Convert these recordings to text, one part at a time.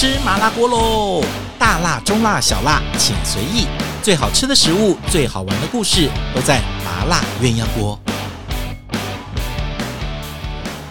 吃麻辣锅喽！大辣、中辣、小辣，请随意。最好吃的食物，最好玩的故事，都在麻辣鸳鸯锅。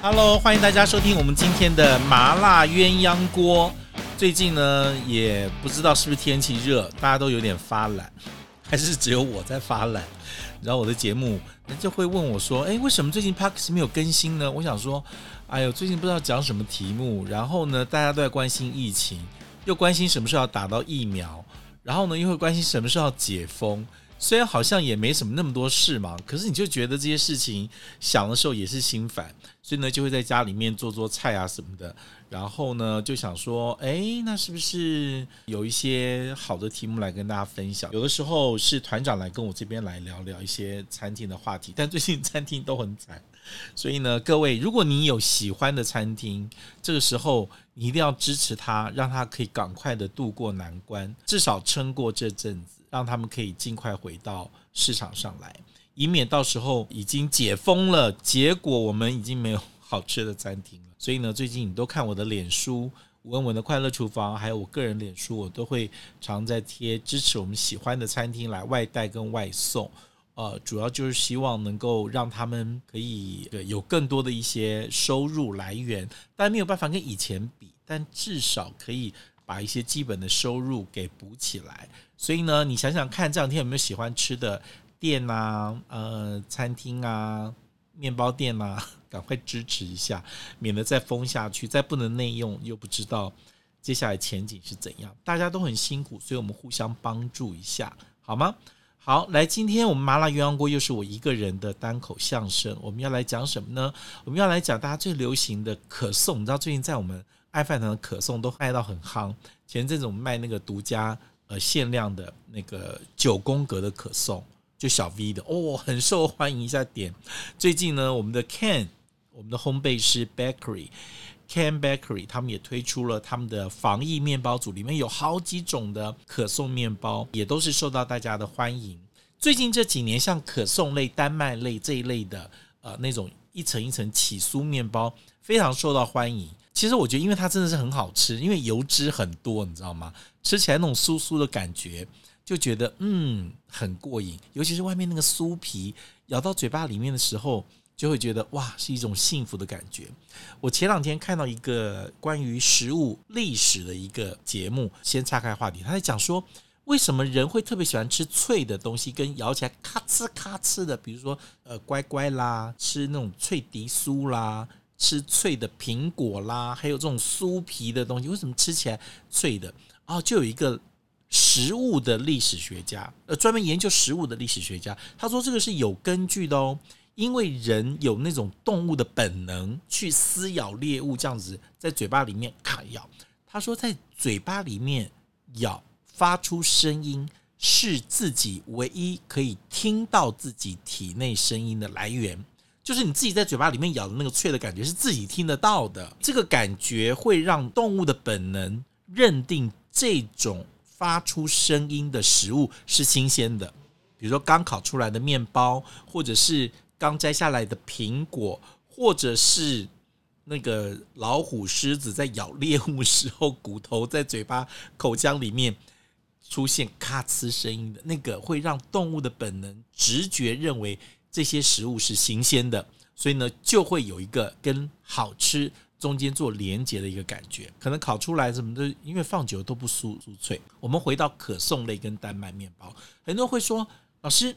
Hello，欢迎大家收听我们今天的麻辣鸳鸯锅。最近呢，也不知道是不是天气热，大家都有点发懒，还是只有我在发懒？然后我的节目，人就会问我说：“诶，为什么最近 Parks 没有更新呢？”我想说。哎呦，最近不知道讲什么题目，然后呢，大家都在关心疫情，又关心什么时候要打到疫苗，然后呢，又会关心什么时候要解封。虽然好像也没什么那么多事嘛，可是你就觉得这些事情想的时候也是心烦，所以呢，就会在家里面做做菜啊什么的。然后呢，就想说，哎，那是不是有一些好的题目来跟大家分享？有的时候是团长来跟我这边来聊聊一些餐厅的话题，但最近餐厅都很惨。所以呢，各位，如果你有喜欢的餐厅，这个时候你一定要支持他，让他可以赶快的度过难关，至少撑过这阵子，让他们可以尽快回到市场上来，以免到时候已经解封了，结果我们已经没有好吃的餐厅了。所以呢，最近你都看我的脸书，文文的快乐厨房，还有我个人脸书，我都会常在贴支持我们喜欢的餐厅来外带跟外送。呃，主要就是希望能够让他们可以有更多的一些收入来源，但没有办法跟以前比，但至少可以把一些基本的收入给补起来。所以呢，你想想看，这两天有没有喜欢吃的店啊、呃，餐厅啊、面包店啊，赶快支持一下，免得再封下去，再不能内用，又不知道接下来前景是怎样。大家都很辛苦，所以我们互相帮助一下，好吗？好，来，今天我们麻辣鸳鸯锅又是我一个人的单口相声。我们要来讲什么呢？我们要来讲大家最流行的可颂。你知道最近在我们爱饭堂的可颂都卖到很夯。前阵子我们卖那个独家呃限量的那个九宫格的可颂，就小 V 的哦，很受欢迎。一下点。最近呢，我们的 Ken，我们的烘焙师 Bakery。Can Bakery，他们也推出了他们的防疫面包组，里面有好几种的可颂面包，也都是受到大家的欢迎。最近这几年，像可颂类、丹麦类这一类的，呃，那种一层一层起酥面包，非常受到欢迎。其实我觉得，因为它真的是很好吃，因为油脂很多，你知道吗？吃起来那种酥酥的感觉，就觉得嗯很过瘾。尤其是外面那个酥皮，咬到嘴巴里面的时候。就会觉得哇，是一种幸福的感觉。我前两天看到一个关于食物历史的一个节目，先岔开话题，他在讲说为什么人会特别喜欢吃脆的东西，跟咬起来咔哧咔哧的，比如说呃乖乖啦，吃那种脆迪酥啦，吃脆的苹果啦，还有这种酥皮的东西，为什么吃起来脆的？哦，就有一个食物的历史学家，呃，专门研究食物的历史学家，他说这个是有根据的哦。因为人有那种动物的本能去撕咬猎物，这样子在嘴巴里面卡咬。他说，在嘴巴里面咬发出声音，是自己唯一可以听到自己体内声音的来源。就是你自己在嘴巴里面咬的那个脆的感觉，是自己听得到的。这个感觉会让动物的本能认定这种发出声音的食物是新鲜的，比如说刚烤出来的面包，或者是。刚摘下来的苹果，或者是那个老虎、狮子在咬猎物时候，骨头在嘴巴、口腔里面出现咔哧声音的那个，会让动物的本能直觉认为这些食物是新鲜的，所以呢，就会有一个跟好吃中间做连接的一个感觉。可能烤出来什么的，因为放久都不酥酥脆。我们回到可颂类跟丹麦面包，很多人会说，老师。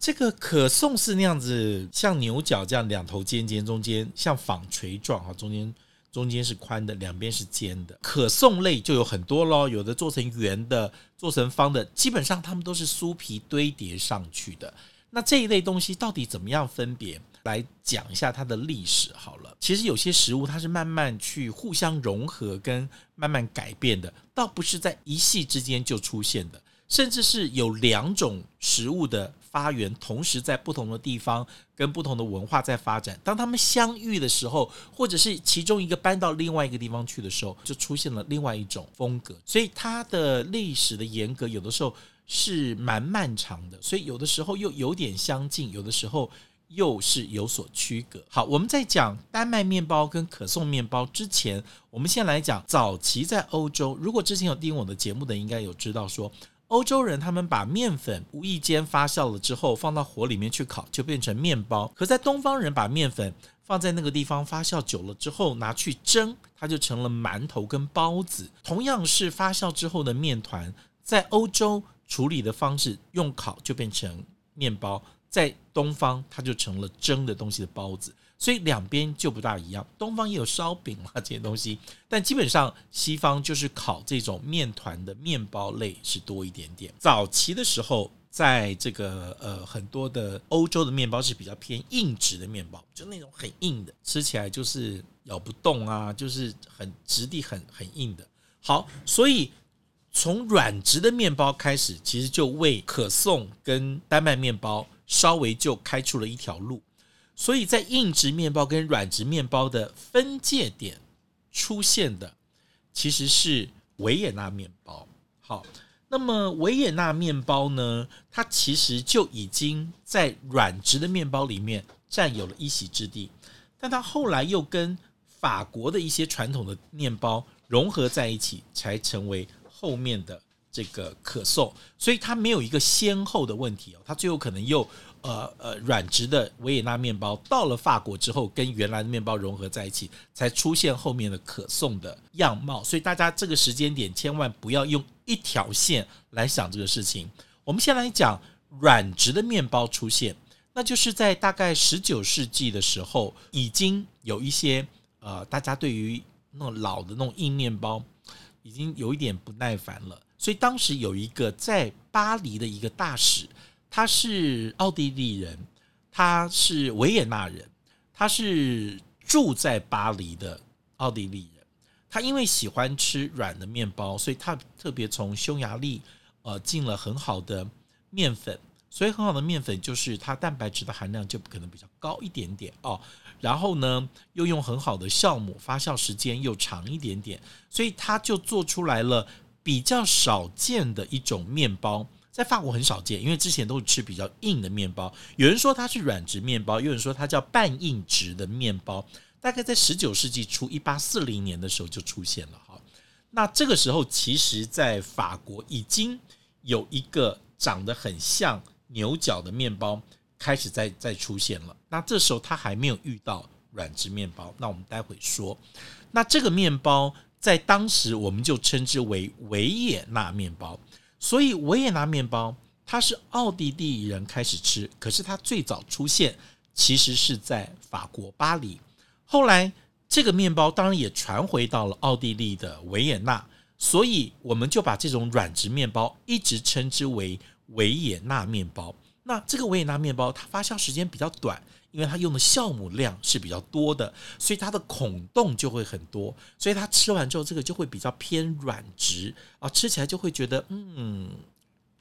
这个可颂是那样子，像牛角这样两头尖尖，中间像纺锤状哈，中间中间是宽的，两边是尖的。可颂类就有很多咯，有的做成圆的，做成方的，基本上它们都是酥皮堆叠上去的。那这一类东西到底怎么样分别？来讲一下它的历史好了。其实有些食物它是慢慢去互相融合跟慢慢改变的，倒不是在一夕之间就出现的。甚至是有两种食物的发源，同时在不同的地方跟不同的文化在发展。当他们相遇的时候，或者是其中一个搬到另外一个地方去的时候，就出现了另外一种风格。所以它的历史的沿革有的时候是蛮漫长的，所以有的时候又有点相近，有的时候又是有所区隔。好，我们在讲丹麦面包跟可颂面包之前，我们先来讲早期在欧洲。如果之前有听我的节目的，应该有知道说，欧洲人他们把面粉无意间发酵了之后，放到火里面去烤，就变成面包。可在东方人把面粉放在那个地方发酵久了之后，拿去蒸，它就成了馒头跟包子。同样是发酵之后的面团，在欧洲处理的方式用烤就变成面包。在东方，它就成了蒸的东西的包子，所以两边就不大一样。东方也有烧饼啊 这些东西，但基本上西方就是烤这种面团的面包类是多一点点。早期的时候，在这个呃很多的欧洲的面包是比较偏硬质的面包，就那种很硬的，吃起来就是咬不动啊，就是很质地很很硬的。好，所以从软质的面包开始，其实就为可颂跟丹麦面包。稍微就开出了一条路，所以在硬质面包跟软质面包的分界点出现的，其实是维也纳面包。好，那么维也纳面包呢，它其实就已经在软质的面包里面占有了一席之地，但它后来又跟法国的一些传统的面包融合在一起，才成为后面的。这个可颂，所以它没有一个先后的问题哦，它最后可能又呃呃软质的维也纳面包到了法国之后，跟原来的面包融合在一起，才出现后面的可颂的样貌。所以大家这个时间点千万不要用一条线来想这个事情。我们先来讲软质的面包出现，那就是在大概十九世纪的时候，已经有一些呃大家对于那种老的那种硬面包已经有一点不耐烦了。所以当时有一个在巴黎的一个大使，他是奥地利人，他是维也纳人，他是住在巴黎的奥地利人。他因为喜欢吃软的面包，所以他特别从匈牙利呃进了很好的面粉。所以很好的面粉就是它蛋白质的含量就可能比较高一点点哦。然后呢，又用很好的酵母，发酵时间又长一点点，所以他就做出来了。比较少见的一种面包，在法国很少见，因为之前都是吃比较硬的面包。有人说它是软质面包，有人说它叫半硬质的面包。大概在十九世纪初，一八四零年的时候就出现了哈。那这个时候，其实在法国已经有一个长得很像牛角的面包开始在在出现了。那这时候它还没有遇到软质面包，那我们待会说。那这个面包。在当时，我们就称之为维也纳面包。所以，维也纳面包它是奥地利人开始吃，可是它最早出现其实是在法国巴黎。后来，这个面包当然也传回到了奥地利的维也纳，所以我们就把这种软质面包一直称之为维也纳面包。那这个维也纳面包它发酵时间比较短。因为它用的酵母量是比较多的，所以它的孔洞就会很多，所以它吃完之后，这个就会比较偏软质啊，吃起来就会觉得，嗯，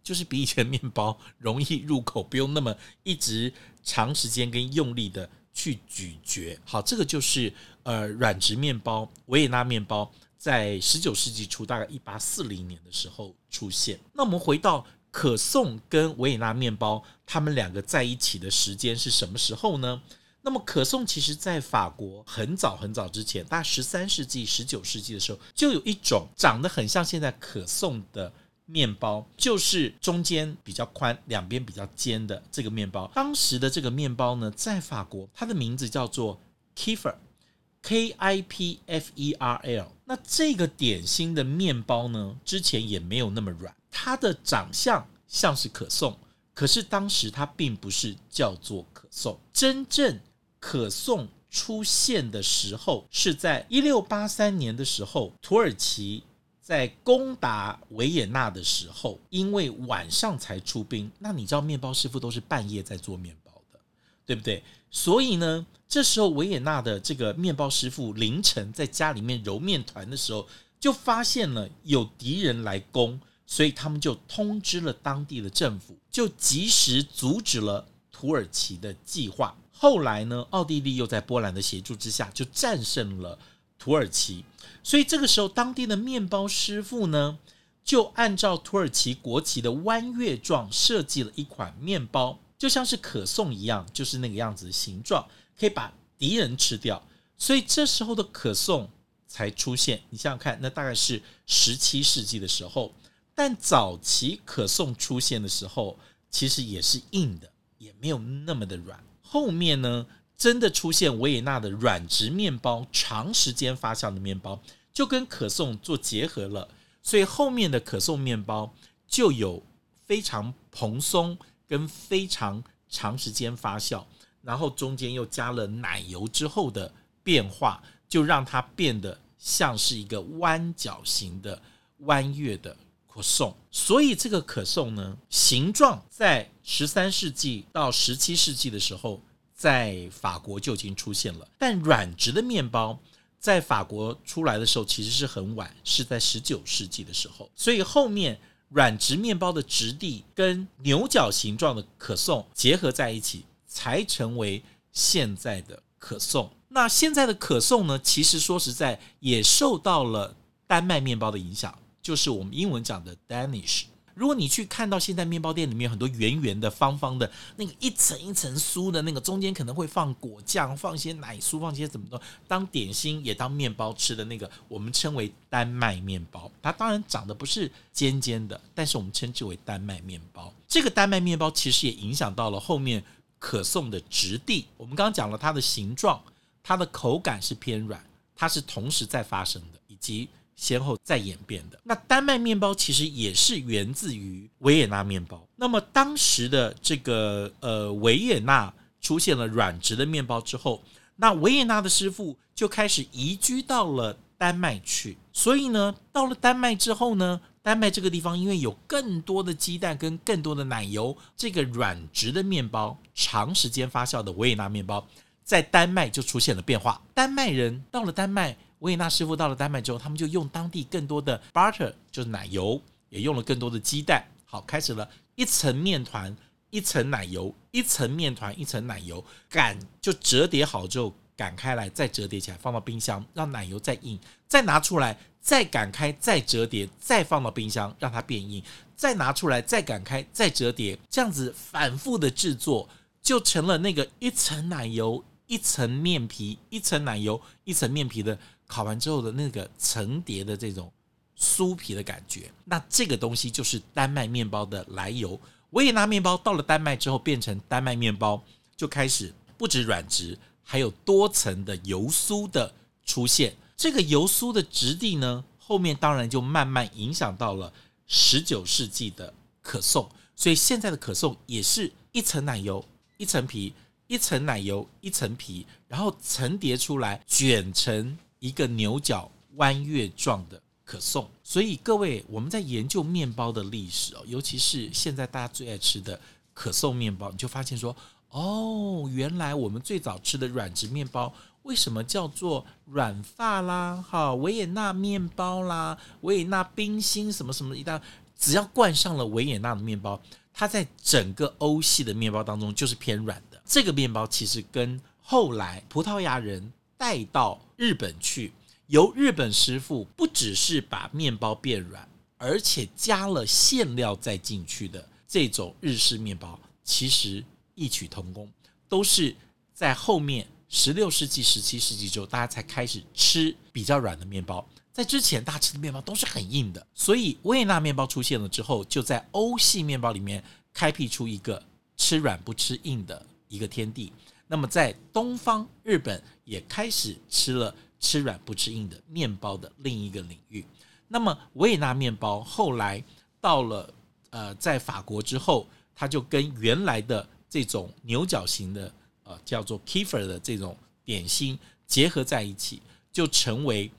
就是比以前面包容易入口，不用那么一直长时间跟用力的去咀嚼。好，这个就是呃软质面包，维也纳面包在十九世纪初，大概一八四零年的时候出现。那我们回到。可颂跟维也纳面包，他们两个在一起的时间是什么时候呢？那么可颂其实在法国很早很早之前，大概十三世纪、十九世纪的时候，就有一种长得很像现在可颂的面包，就是中间比较宽、两边比较尖的这个面包。当时的这个面包呢，在法国它的名字叫做 Kipferl，K-I-P-F-E-R-L。那这个点心的面包呢，之前也没有那么软。他的长相像是可颂，可是当时他并不是叫做可颂。真正可颂出现的时候是在一六八三年的时候，土耳其在攻打维也纳的时候，因为晚上才出兵，那你知道面包师傅都是半夜在做面包的，对不对？所以呢，这时候维也纳的这个面包师傅凌晨在家里面揉面团的时候，就发现了有敌人来攻。所以他们就通知了当地的政府，就及时阻止了土耳其的计划。后来呢，奥地利又在波兰的协助之下，就战胜了土耳其。所以这个时候，当地的面包师傅呢，就按照土耳其国旗的弯月状设计了一款面包。就像是可颂一样，就是那个样子的形状，可以把敌人吃掉。所以这时候的可颂才出现。你想想看，那大概是十七世纪的时候。但早期可颂出现的时候，其实也是硬的，也没有那么的软。后面呢，真的出现维也纳的软质面包，长时间发酵的面包，就跟可颂做结合了。所以后面的可颂面包就有非常蓬松跟非常长时间发酵，然后中间又加了奶油之后的变化，就让它变得像是一个弯角形的弯月的。可颂，所以这个可颂呢，形状在十三世纪到十七世纪的时候，在法国就已经出现了。但软质的面包在法国出来的时候，其实是很晚，是在十九世纪的时候。所以后面软质面包的质地跟牛角形状的可颂结合在一起，才成为现在的可颂。那现在的可颂呢，其实说实在也受到了丹麦面包的影响。就是我们英文讲的 Danish。如果你去看到现在面包店里面很多圆圆的、方方的，那个一层一层酥的那个，中间可能会放果酱、放一些奶酥、放一些怎么的，当点心也当面包吃的那个，我们称为丹麦面包。它当然长得不是尖尖的，但是我们称之为丹麦面包。这个丹麦面包其实也影响到了后面可颂的质地。我们刚刚讲了它的形状，它的口感是偏软，它是同时在发生的，以及。先后再演变的。那丹麦面包其实也是源自于维也纳面包。那么当时的这个呃维也纳出现了软质的面包之后，那维也纳的师傅就开始移居到了丹麦去。所以呢，到了丹麦之后呢，丹麦这个地方因为有更多的鸡蛋跟更多的奶油，这个软质的面包，长时间发酵的维也纳面包，在丹麦就出现了变化。丹麦人到了丹麦。维也纳师傅到了丹麦之后，他们就用当地更多的 butter，就是奶油，也用了更多的鸡蛋。好，开始了一层面团，一层奶油，一层面团，一层奶油，擀就折叠好之后擀开来，再折叠起来，放到冰箱，让奶油再硬，再拿出来，再擀开，再折叠，再放到冰箱，让它变硬，再拿出来，再擀开，再折叠，这样子反复的制作，就成了那个一层奶油，一层面皮，一层奶油，一层面皮的。烤完之后的那个层叠的这种酥皮的感觉，那这个东西就是丹麦面包的来由。维也纳面包到了丹麦之后变成丹麦面包，就开始不止软质，还有多层的油酥的出现。这个油酥的质地呢，后面当然就慢慢影响到了十九世纪的可颂。所以现在的可颂也是一层奶油，一层皮，一层奶油，一层皮，然后层叠出来，卷成。一个牛角弯月状的可颂，所以各位，我们在研究面包的历史哦，尤其是现在大家最爱吃的可颂面包，你就发现说，哦，原来我们最早吃的软质面包，为什么叫做软发啦？哈，维也纳面包啦，维也纳冰心什么什么一大，只要灌上了维也纳的面包，它在整个欧系的面包当中就是偏软的。这个面包其实跟后来葡萄牙人。带到日本去，由日本师傅不只是把面包变软，而且加了馅料再进去的这种日式面包，其实异曲同工，都是在后面十六世纪、十七世纪之后，大家才开始吃比较软的面包。在之前，大家吃的面包都是很硬的，所以维也纳面包出现了之后，就在欧系面包里面开辟出一个吃软不吃硬的一个天地。那么在东方，日本也开始吃了吃软不吃硬的面包的另一个领域。那么维也纳面包后来到了呃，在法国之后，它就跟原来的这种牛角形的呃叫做 Kiefer 的这种点心结合在一起，就成为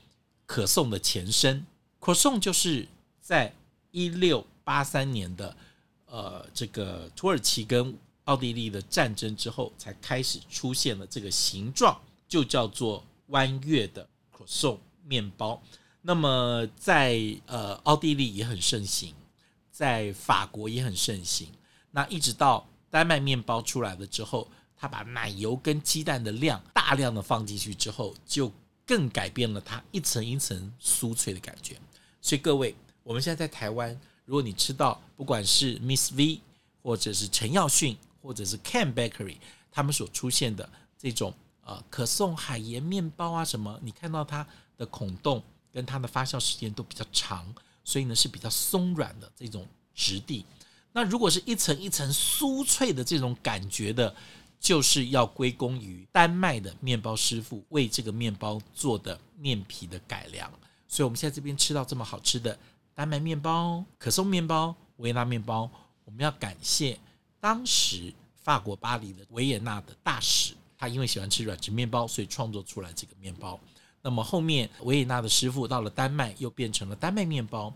可颂的前身。可颂就是在一六八三年的呃这个土耳其跟奥地利的战争之后，才开始出现了这个形状，就叫做弯月的可颂面包。那么在呃奥地利也很盛行，在法国也很盛行。那一直到丹麦面包出来了之后，他把奶油跟鸡蛋的量大量的放进去之后，就更改变了它一层一层酥脆的感觉。所以各位，我们现在在台湾，如果你吃到不管是 Miss V 或者是陈耀迅。或者是 Can Bakery 他们所出现的这种呃可颂海盐面包啊什么，你看到它的孔洞跟它的发酵时间都比较长，所以呢是比较松软的这种质地。那如果是一层一层酥脆的这种感觉的，就是要归功于丹麦的面包师傅为这个面包做的面皮的改良。所以我们现在这边吃到这么好吃的丹麦面包、可颂面包、维也纳面包，我们要感谢当时法国巴黎的维也纳的大使，他因为喜欢吃软质面包，所以创作出来这个面包。那么后面维也纳的师傅到了丹麦，又变成了丹麦面包，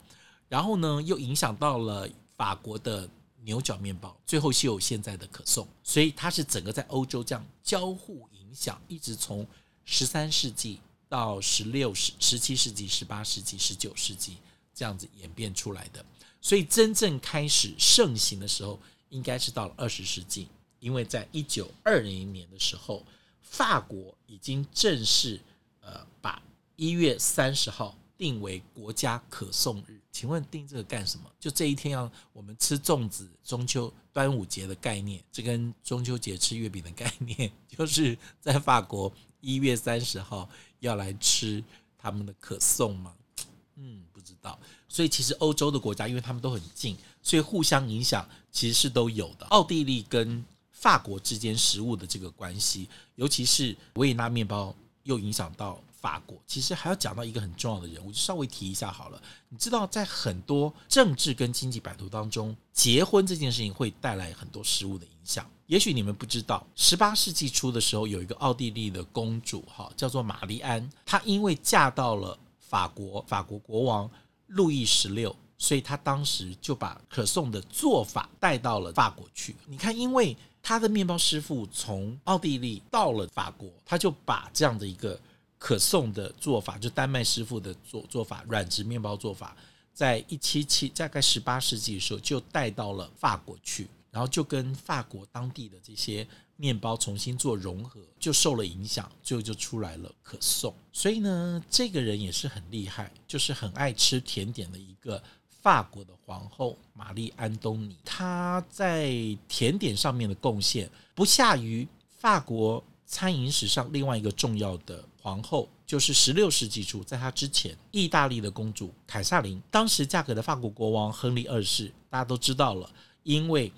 然后呢，又影响到了。法国的牛角面包，最后是有现在的可颂，所以它是整个在欧洲这样交互影响，一直从十三世纪到十六世、十七世纪、十八世纪、十九世纪这样子演变出来的。所以真正开始盛行的时候，应该是到了二十世纪，因为在一九二零年的时候，法国已经正式呃把一月三十号。定为国家可颂日，请问定这个干什么？就这一天要我们吃粽子，中秋、端午节的概念，这跟中秋节吃月饼的概念，就是在法国一月三十号要来吃他们的可颂吗？嗯，不知道。所以其实欧洲的国家，因为他们都很近，所以互相影响其实是都有的。奥地利跟法国之间食物的这个关系，尤其是维也纳面包，又影响到。法国其实还要讲到一个很重要的人物，就稍微提一下好了。你知道，在很多政治跟经济版图当中，结婚这件事情会带来很多食物的影响。也许你们不知道，十八世纪初的时候，有一个奥地利的公主，哈，叫做玛丽安。她因为嫁到了法国，法国国王路易十六，所以他当时就把可颂的做法带到了法国去。你看，因为他的面包师傅从奥地利到了法国，他就把这样的一个。可颂的做法，就丹麦师傅的做做法，软质面包做法，在一七七大概十八世纪的时候就带到了法国去，然后就跟法国当地的这些面包重新做融合，就受了影响，最后就出来了可颂。所以呢，这个人也是很厉害，就是很爱吃甜点的一个法国的皇后玛丽安东尼，她在甜点上面的贡献不下于法国。餐饮史上另外一个重要的皇后，就是十六世纪初，在她之前，意大利的公主凯撒琳，当时嫁给了法国国王亨利二世。大家都知道了，因为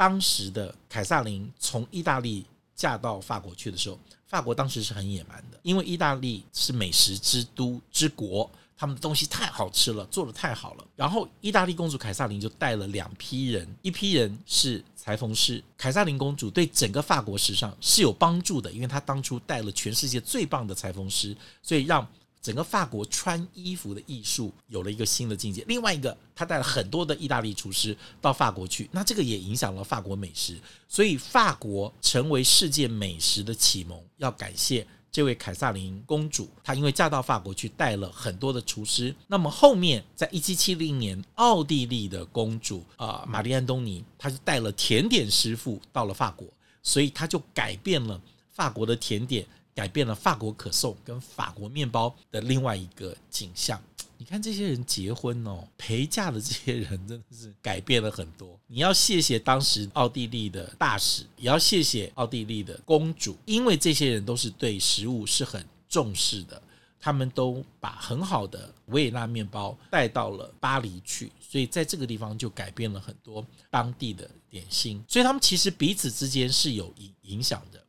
当时的凯撒琳从意大利嫁到法国去的时候，法国当时是很野蛮的，因为意大利是美食之都之国，他们的东西太好吃了，做得太好了。然后，意大利公主凯撒琳就带了两批人，一批人是。裁缝师凯撒琳公主对整个法国时尚是有帮助的，因为她当初带了全世界最棒的裁缝师，所以让整个法国穿衣服的艺术有了一个新的境界。另外一个，他带了很多的意大利厨师到法国去，那这个也影响了法国美食，所以法国成为世界美食的启蒙，要感谢。这位凯萨琳公主，她因为嫁到法国去，带了很多的厨师。那么后面，在一七七零年，奥地利的公主啊，玛丽安东尼，她就带了甜点师傅到了法国，所以她就改变了法国的甜点，改变了法国可颂跟法国面包的另外一个景象。你看这些人结婚哦，陪嫁的这些人真的是改变了很多。你要谢谢当时奥地利的大使，也要谢谢奥地利的公主，因为这些人都是对食物是很重视的，他们都把很好的维也纳面包带到了巴黎去，所以在这个地方就改变了很多当地的点心。所以他们其实彼此之间是有影影响的。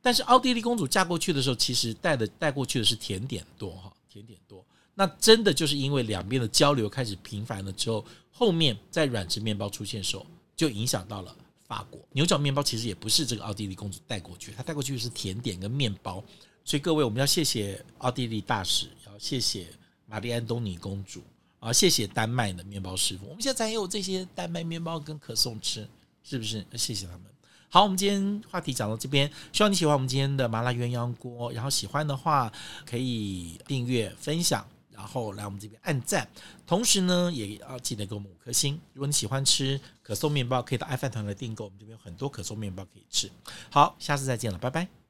但是奥地利公主嫁过去的时候，其实带的带过去的是甜点多哈，甜点多。那真的就是因为两边的交流开始频繁了之后，后面在软质面包出现的时候，就影响到了法国牛角面包。其实也不是这个奥地利公主带过去，她带过去的是甜点跟面包。所以各位，我们要谢谢奥地利大使，要谢谢玛丽安东尼公主啊，谢谢丹麦的面包师傅。我们现在才有这些丹麦面包跟可颂吃，是不是？谢谢他们。好，我们今天话题讲到这边，希望你喜欢我们今天的麻辣鸳鸯锅。然后喜欢的话，可以订阅分享。然后来我们这边按赞，同时呢，也要记得给我们五颗星。如果你喜欢吃可颂面包，可以到爱饭团来订购，我们这边有很多可颂面包可以吃。好，下次再见了，拜拜。